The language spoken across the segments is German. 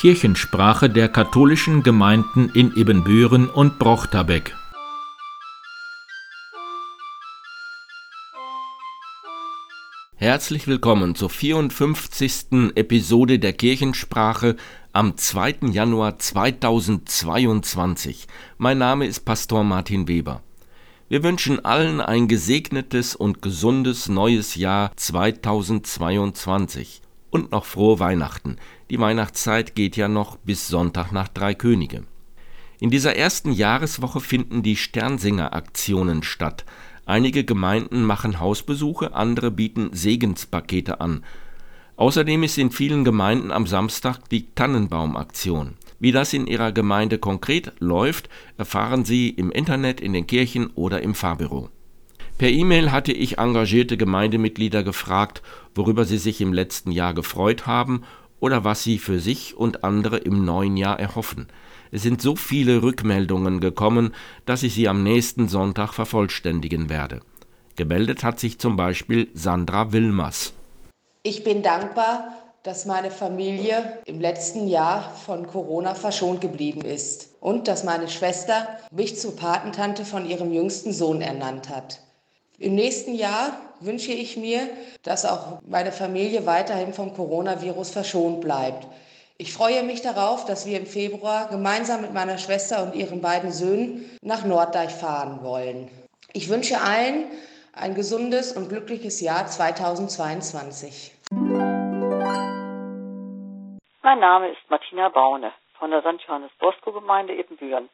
Kirchensprache der katholischen Gemeinden in Ibbenbüren und Brochterbeck. Herzlich willkommen zur 54. Episode der Kirchensprache am 2. Januar 2022. Mein Name ist Pastor Martin Weber. Wir wünschen allen ein gesegnetes und gesundes neues Jahr 2022 und noch frohe Weihnachten. Die Weihnachtszeit geht ja noch bis Sonntag nach Drei Könige. In dieser ersten Jahreswoche finden die Sternsinger-Aktionen statt. Einige Gemeinden machen Hausbesuche, andere bieten Segenspakete an. Außerdem ist in vielen Gemeinden am Samstag die Tannenbaumaktion. Wie das in Ihrer Gemeinde konkret läuft, erfahren Sie im Internet, in den Kirchen oder im Fahrbüro. Per E-Mail hatte ich engagierte Gemeindemitglieder gefragt, worüber sie sich im letzten Jahr gefreut haben oder was sie für sich und andere im neuen Jahr erhoffen. Es sind so viele Rückmeldungen gekommen, dass ich sie am nächsten Sonntag vervollständigen werde. Gemeldet hat sich zum Beispiel Sandra Wilmers. Ich bin dankbar, dass meine Familie im letzten Jahr von Corona verschont geblieben ist und dass meine Schwester mich zur Patentante von ihrem jüngsten Sohn ernannt hat. Im nächsten Jahr wünsche ich mir, dass auch meine Familie weiterhin vom Coronavirus verschont bleibt. Ich freue mich darauf, dass wir im Februar gemeinsam mit meiner Schwester und ihren beiden Söhnen nach Norddeich fahren wollen. Ich wünsche allen ein gesundes und glückliches Jahr 2022. Mein Name ist Martina Baune von der St. Johannes Bosco Gemeinde Ebenbüren.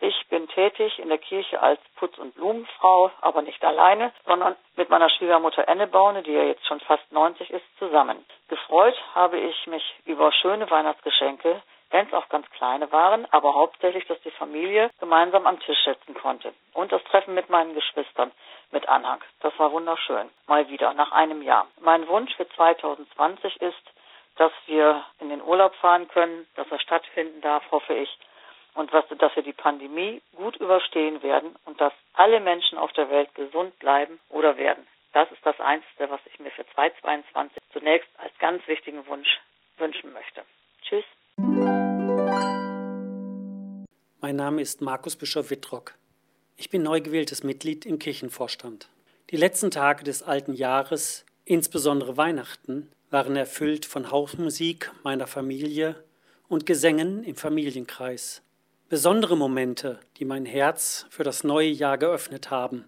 Ich bin tätig in der Kirche als Putz- und Blumenfrau, aber nicht alleine, sondern mit meiner Schwiegermutter Anne Baune, die ja jetzt schon fast 90 ist, zusammen. Gefreut habe ich mich über schöne Weihnachtsgeschenke, wenn es auch ganz kleine waren, aber hauptsächlich, dass die Familie gemeinsam am Tisch sitzen konnte. Und das Treffen mit meinen Geschwistern mit Anhang. Das war wunderschön. Mal wieder, nach einem Jahr. Mein Wunsch für 2020 ist, dass wir in den Urlaub fahren können, dass er stattfinden darf, hoffe ich, und was, dass wir die Pandemie gut überstehen werden und dass alle Menschen auf der Welt gesund bleiben oder werden. Das ist das Einzige, was ich mir für 2022 zunächst als ganz wichtigen Wunsch wünschen möchte. Tschüss. Mein Name ist Markus Bischof Wittrock. Ich bin neu gewähltes Mitglied im Kirchenvorstand. Die letzten Tage des alten Jahres, insbesondere Weihnachten, waren erfüllt von Hausmusik meiner Familie und Gesängen im Familienkreis. Besondere Momente, die mein Herz für das neue Jahr geöffnet haben.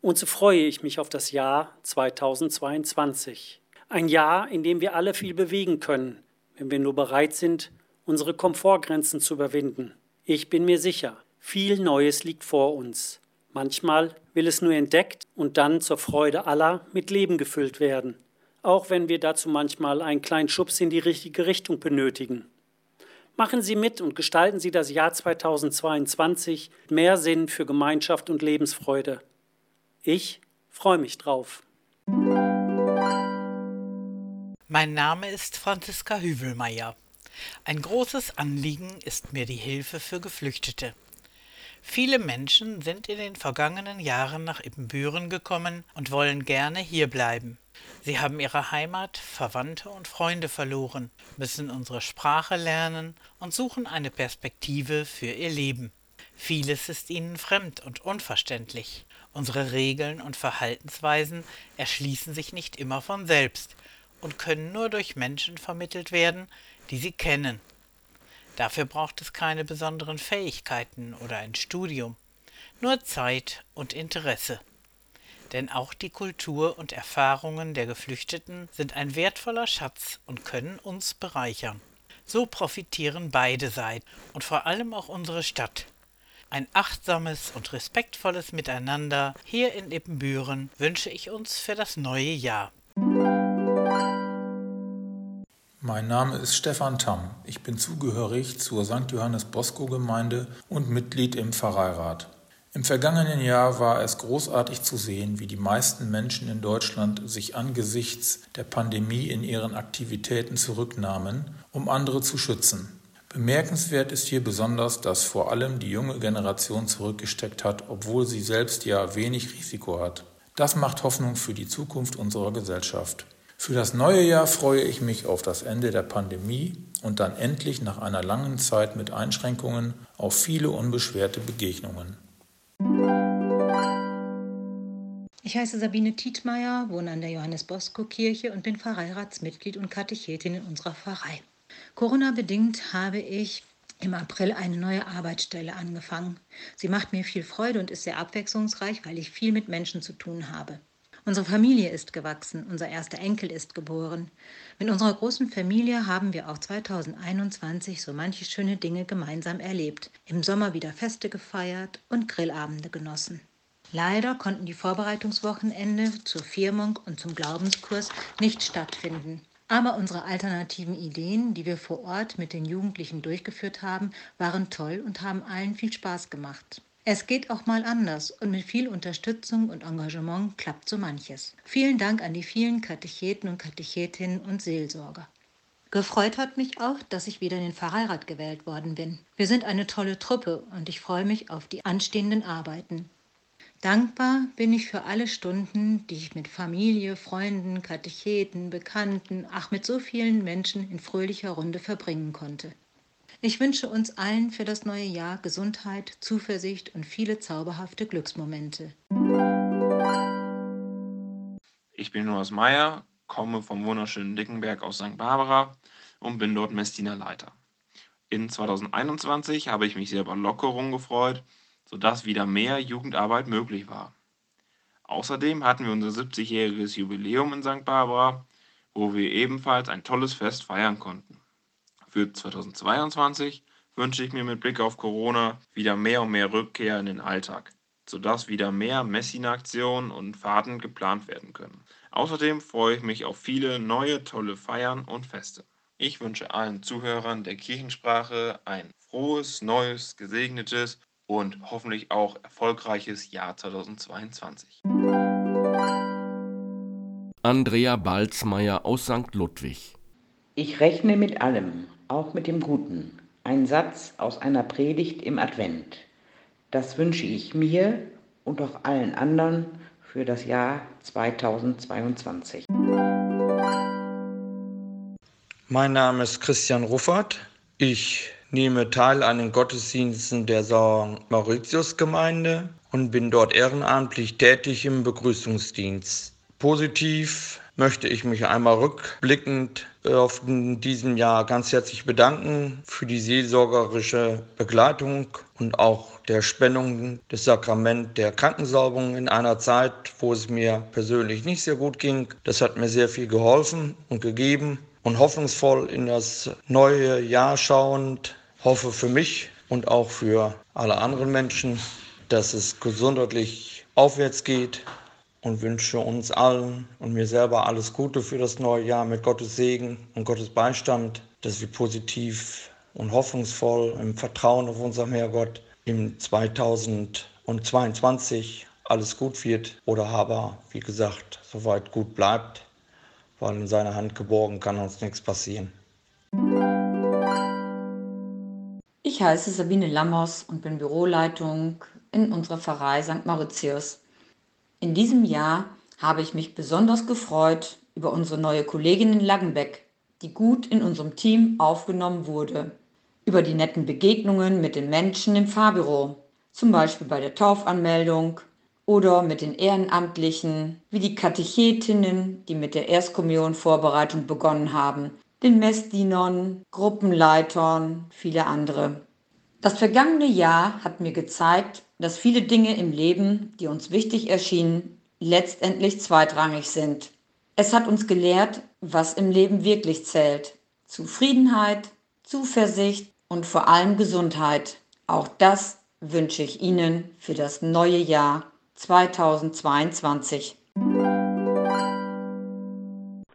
Und so freue ich mich auf das Jahr 2022. Ein Jahr, in dem wir alle viel bewegen können, wenn wir nur bereit sind, unsere Komfortgrenzen zu überwinden. Ich bin mir sicher, viel Neues liegt vor uns. Manchmal will es nur entdeckt und dann zur Freude aller mit Leben gefüllt werden auch wenn wir dazu manchmal einen kleinen Schubs in die richtige Richtung benötigen. Machen Sie mit und gestalten Sie das Jahr 2022 mehr Sinn für Gemeinschaft und Lebensfreude. Ich freue mich drauf. Mein Name ist Franziska Hüvelmeier. Ein großes Anliegen ist mir die Hilfe für Geflüchtete. Viele Menschen sind in den vergangenen Jahren nach Ibbenbüren gekommen und wollen gerne hierbleiben. Sie haben ihre Heimat, Verwandte und Freunde verloren, müssen unsere Sprache lernen und suchen eine Perspektive für ihr Leben. Vieles ist ihnen fremd und unverständlich. Unsere Regeln und Verhaltensweisen erschließen sich nicht immer von selbst und können nur durch Menschen vermittelt werden, die sie kennen. Dafür braucht es keine besonderen Fähigkeiten oder ein Studium, nur Zeit und Interesse denn auch die Kultur und Erfahrungen der Geflüchteten sind ein wertvoller Schatz und können uns bereichern. So profitieren beide Seiten und vor allem auch unsere Stadt. Ein achtsames und respektvolles Miteinander hier in Ippenbüren wünsche ich uns für das neue Jahr. Mein Name ist Stefan Tamm. Ich bin zugehörig zur St. Johannes Bosco Gemeinde und Mitglied im Pfarreirat. Im vergangenen Jahr war es großartig zu sehen, wie die meisten Menschen in Deutschland sich angesichts der Pandemie in ihren Aktivitäten zurücknahmen, um andere zu schützen. Bemerkenswert ist hier besonders, dass vor allem die junge Generation zurückgesteckt hat, obwohl sie selbst ja wenig Risiko hat. Das macht Hoffnung für die Zukunft unserer Gesellschaft. Für das neue Jahr freue ich mich auf das Ende der Pandemie und dann endlich nach einer langen Zeit mit Einschränkungen auf viele unbeschwerte Begegnungen. Ich heiße Sabine Tietmeier, wohne an der Johannes Bosco Kirche und bin Pfarreiratsmitglied und Katechetin in unserer Pfarrei. Corona-bedingt habe ich im April eine neue Arbeitsstelle angefangen. Sie macht mir viel Freude und ist sehr abwechslungsreich, weil ich viel mit Menschen zu tun habe. Unsere Familie ist gewachsen, unser erster Enkel ist geboren. Mit unserer großen Familie haben wir auch 2021 so manche schöne Dinge gemeinsam erlebt, im Sommer wieder Feste gefeiert und Grillabende genossen. Leider konnten die Vorbereitungswochenende zur Firmung und zum Glaubenskurs nicht stattfinden. Aber unsere alternativen Ideen, die wir vor Ort mit den Jugendlichen durchgeführt haben, waren toll und haben allen viel Spaß gemacht. Es geht auch mal anders und mit viel Unterstützung und Engagement klappt so manches. Vielen Dank an die vielen Katecheten und Katechetinnen und Seelsorger. Gefreut hat mich auch, dass ich wieder in den Pfarreirat gewählt worden bin. Wir sind eine tolle Truppe und ich freue mich auf die anstehenden Arbeiten. Dankbar bin ich für alle Stunden, die ich mit Familie, Freunden, Katecheten, Bekannten, ach mit so vielen Menschen in fröhlicher Runde verbringen konnte. Ich wünsche uns allen für das neue Jahr Gesundheit, Zuversicht und viele zauberhafte Glücksmomente. Ich bin Noahs Meyer, komme vom wunderschönen Dickenberg aus St. Barbara und bin dort Messdienerleiter. In 2021 habe ich mich sehr über Lockerung gefreut, sodass wieder mehr Jugendarbeit möglich war. Außerdem hatten wir unser 70-jähriges Jubiläum in St. Barbara, wo wir ebenfalls ein tolles Fest feiern konnten. Für 2022 wünsche ich mir mit Blick auf Corona wieder mehr und mehr Rückkehr in den Alltag, sodass wieder mehr Messina-Aktionen und Fahrten geplant werden können. Außerdem freue ich mich auf viele neue tolle Feiern und Feste. Ich wünsche allen Zuhörern der Kirchensprache ein frohes, neues, gesegnetes und hoffentlich auch erfolgreiches Jahr 2022. Andrea Balzmeier aus St. Ludwig. Ich rechne mit allem, auch mit dem Guten. Ein Satz aus einer Predigt im Advent. Das wünsche ich mir und auch allen anderen für das Jahr 2022. Mein Name ist Christian Ruffert. Ich nehme teil an den Gottesdiensten der St. Mauritius-Gemeinde und bin dort ehrenamtlich tätig im Begrüßungsdienst. Positiv möchte ich mich einmal rückblickend auf diesem Jahr ganz herzlich bedanken für die seelsorgerische Begleitung und auch der Spendung des Sakrament der Krankensalbung in einer Zeit, wo es mir persönlich nicht sehr gut ging. Das hat mir sehr viel geholfen und gegeben und hoffnungsvoll in das neue Jahr schauend hoffe für mich und auch für alle anderen Menschen, dass es gesundheitlich aufwärts geht und wünsche uns allen und mir selber alles Gute für das neue Jahr mit Gottes Segen und Gottes Beistand, dass wir positiv und hoffnungsvoll im Vertrauen auf unserem Herrgott im 2022 alles gut wird oder aber, wie gesagt, soweit gut bleibt, weil in seiner Hand geborgen kann uns nichts passieren. Ich heiße Sabine Lammers und bin Büroleitung in unserer Pfarrei St. Mauritius. In diesem Jahr habe ich mich besonders gefreut über unsere neue Kollegin in Langenbeck, die gut in unserem Team aufgenommen wurde. Über die netten Begegnungen mit den Menschen im Fahrbüro, zum Beispiel bei der Taufanmeldung oder mit den Ehrenamtlichen, wie die Katechetinnen, die mit der Erstkommunionvorbereitung begonnen haben, den Messdienern, Gruppenleitern, viele andere. Das vergangene Jahr hat mir gezeigt, dass viele Dinge im Leben, die uns wichtig erschienen, letztendlich zweitrangig sind. Es hat uns gelehrt, was im Leben wirklich zählt. Zufriedenheit, Zuversicht und vor allem Gesundheit. Auch das wünsche ich Ihnen für das neue Jahr 2022.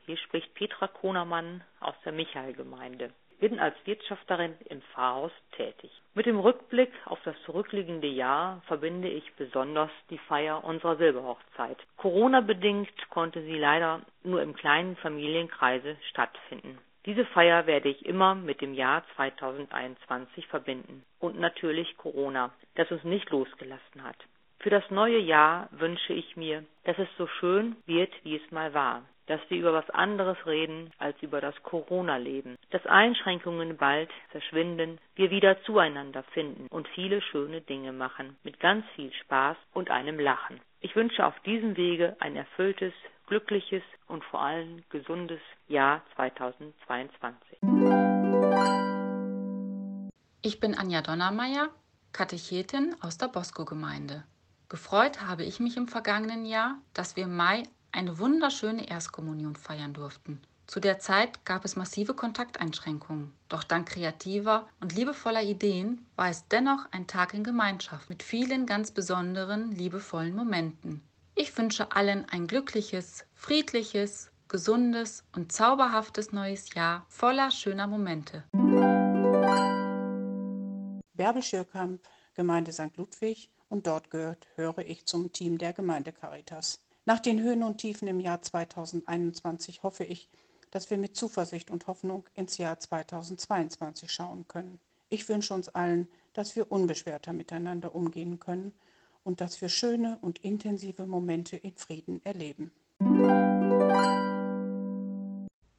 Hier spricht Petra Konermann aus der Michaelgemeinde bin als Wirtschafterin im Pfarrhaus tätig. Mit dem Rückblick auf das zurückliegende Jahr verbinde ich besonders die Feier unserer Silberhochzeit. Corona-bedingt konnte sie leider nur im kleinen Familienkreise stattfinden. Diese Feier werde ich immer mit dem Jahr 2021 verbinden und natürlich Corona, das uns nicht losgelassen hat. Für das neue Jahr wünsche ich mir, dass es so schön wird, wie es mal war. Dass wir über was anderes reden als über das Corona-Leben, dass Einschränkungen bald verschwinden, wir wieder zueinander finden und viele schöne Dinge machen, mit ganz viel Spaß und einem Lachen. Ich wünsche auf diesem Wege ein erfülltes, glückliches und vor allem gesundes Jahr 2022. Ich bin Anja Donnermeier, Katechetin aus der Bosco-Gemeinde. Gefreut habe ich mich im vergangenen Jahr, dass wir im Mai eine wunderschöne Erstkommunion feiern durften. Zu der Zeit gab es massive Kontakteinschränkungen, doch dank kreativer und liebevoller Ideen war es dennoch ein Tag in Gemeinschaft mit vielen ganz besonderen, liebevollen Momenten. Ich wünsche allen ein glückliches, friedliches, gesundes und zauberhaftes neues Jahr voller schöner Momente. Bärbel Schirkamp, Gemeinde St. Ludwig und dort gehört, höre ich zum Team der Gemeinde Caritas. Nach den Höhen und Tiefen im Jahr 2021 hoffe ich, dass wir mit Zuversicht und Hoffnung ins Jahr 2022 schauen können. Ich wünsche uns allen, dass wir unbeschwerter miteinander umgehen können und dass wir schöne und intensive Momente in Frieden erleben.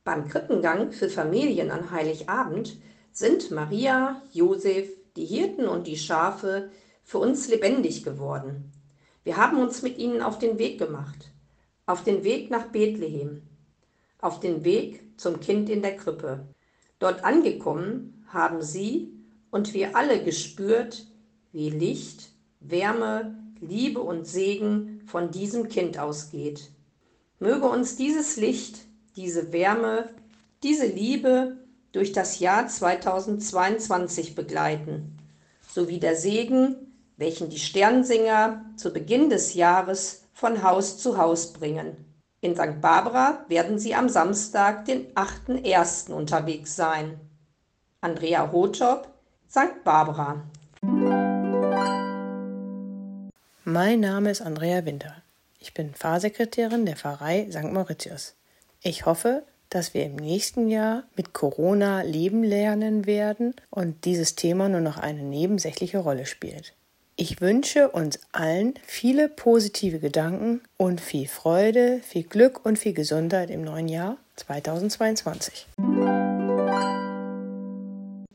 Beim Krippengang für Familien an Heiligabend sind Maria, Josef, die Hirten und die Schafe für uns lebendig geworden. Wir haben uns mit ihnen auf den Weg gemacht, auf den Weg nach Bethlehem, auf den Weg zum Kind in der Krippe. Dort angekommen haben sie und wir alle gespürt, wie Licht, Wärme, Liebe und Segen von diesem Kind ausgeht. Möge uns dieses Licht, diese Wärme, diese Liebe durch das Jahr 2022 begleiten, sowie der Segen, welchen die Sternsinger zu Beginn des Jahres von Haus zu Haus bringen. In St. Barbara werden sie am Samstag, den 8.1. unterwegs sein. Andrea Hotop, St. Barbara. Mein Name ist Andrea Winter. Ich bin Pfarrsekretärin der Pfarrei St. Mauritius. Ich hoffe, dass wir im nächsten Jahr mit Corona leben lernen werden und dieses Thema nur noch eine nebensächliche Rolle spielt. Ich wünsche uns allen viele positive Gedanken und viel Freude, viel Glück und viel Gesundheit im neuen Jahr 2022.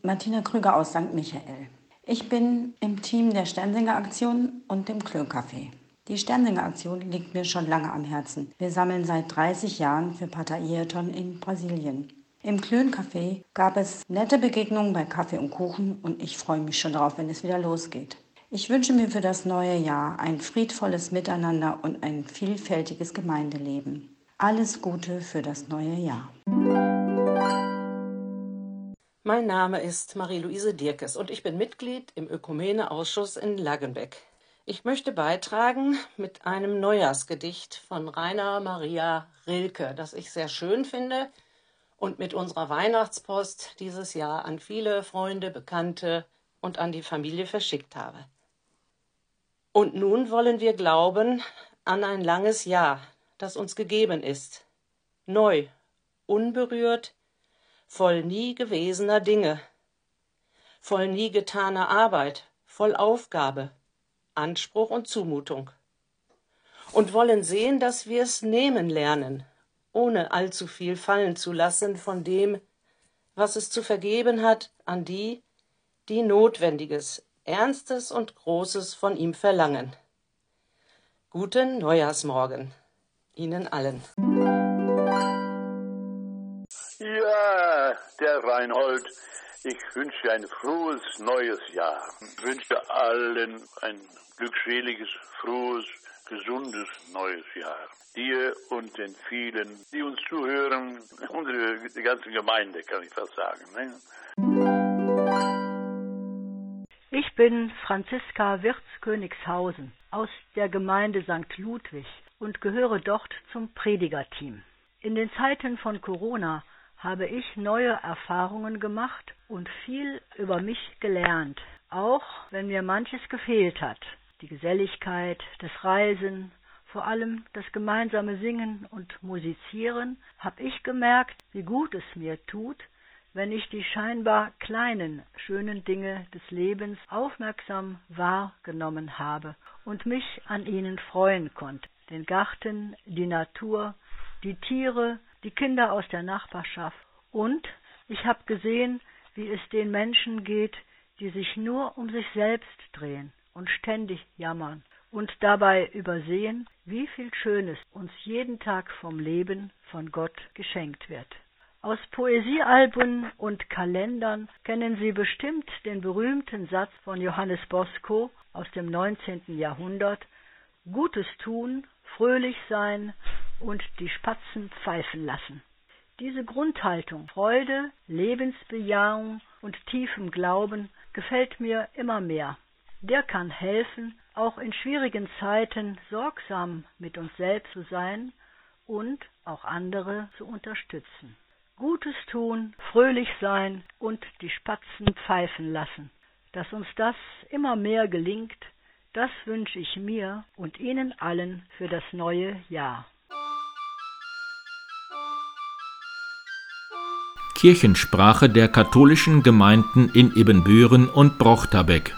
Martina Krüger aus St. Michael. Ich bin im Team der Sternsinger Aktion und dem Klöncafé. Die Sternsinger-Aktion liegt mir schon lange am Herzen. Wir sammeln seit 30 Jahren für Pater Ayrton in Brasilien. Im Klön-Café gab es nette Begegnungen bei Kaffee und Kuchen und ich freue mich schon darauf, wenn es wieder losgeht. Ich wünsche mir für das neue Jahr ein friedvolles Miteinander und ein vielfältiges Gemeindeleben. Alles Gute für das neue Jahr. Mein Name ist Marie-Louise Dirkes und ich bin Mitglied im Ökumene-Ausschuss in Lagenbeck. Ich möchte beitragen mit einem Neujahrsgedicht von Rainer Maria Rilke, das ich sehr schön finde und mit unserer Weihnachtspost dieses Jahr an viele Freunde, Bekannte und an die Familie verschickt habe. Und nun wollen wir glauben an ein langes Jahr, das uns gegeben ist, neu, unberührt, voll nie gewesener Dinge, voll nie getaner Arbeit, voll Aufgabe, Anspruch und Zumutung. Und wollen sehen, dass wir es nehmen lernen, ohne allzu viel fallen zu lassen von dem, was es zu vergeben hat an die, die Notwendiges, Ernstes und Großes von ihm verlangen. Guten Neujahrsmorgen Ihnen allen. Ja, der Reinhold ich wünsche ein frohes neues Jahr. Ich wünsche allen ein glückseliges, frohes, gesundes neues Jahr. Dir und den vielen, die uns zuhören, unsere ganze Gemeinde, kann ich fast sagen. Ne? Bin Franziska Wirz-Königshausen aus der Gemeinde St. Ludwig und gehöre dort zum Predigerteam. In den Zeiten von Corona habe ich neue Erfahrungen gemacht und viel über mich gelernt, auch wenn mir manches gefehlt hat. Die Geselligkeit, das Reisen, vor allem das gemeinsame Singen und Musizieren, habe ich gemerkt, wie gut es mir tut, wenn ich die scheinbar kleinen, schönen Dinge des Lebens aufmerksam wahrgenommen habe und mich an ihnen freuen konnte. Den Garten, die Natur, die Tiere, die Kinder aus der Nachbarschaft. Und ich habe gesehen, wie es den Menschen geht, die sich nur um sich selbst drehen und ständig jammern und dabei übersehen, wie viel Schönes uns jeden Tag vom Leben von Gott geschenkt wird. Aus Poesiealben und Kalendern kennen Sie bestimmt den berühmten Satz von Johannes Bosco aus dem 19. Jahrhundert Gutes tun, fröhlich sein und die Spatzen pfeifen lassen. Diese Grundhaltung Freude, Lebensbejahung und tiefem Glauben gefällt mir immer mehr. Der kann helfen, auch in schwierigen Zeiten sorgsam mit uns selbst zu sein und auch andere zu unterstützen. Gutes tun, fröhlich sein und die Spatzen pfeifen lassen. Dass uns das immer mehr gelingt, das wünsche ich mir und Ihnen allen für das neue Jahr. Kirchensprache der katholischen Gemeinden in Ebenbüren und Brochterbeck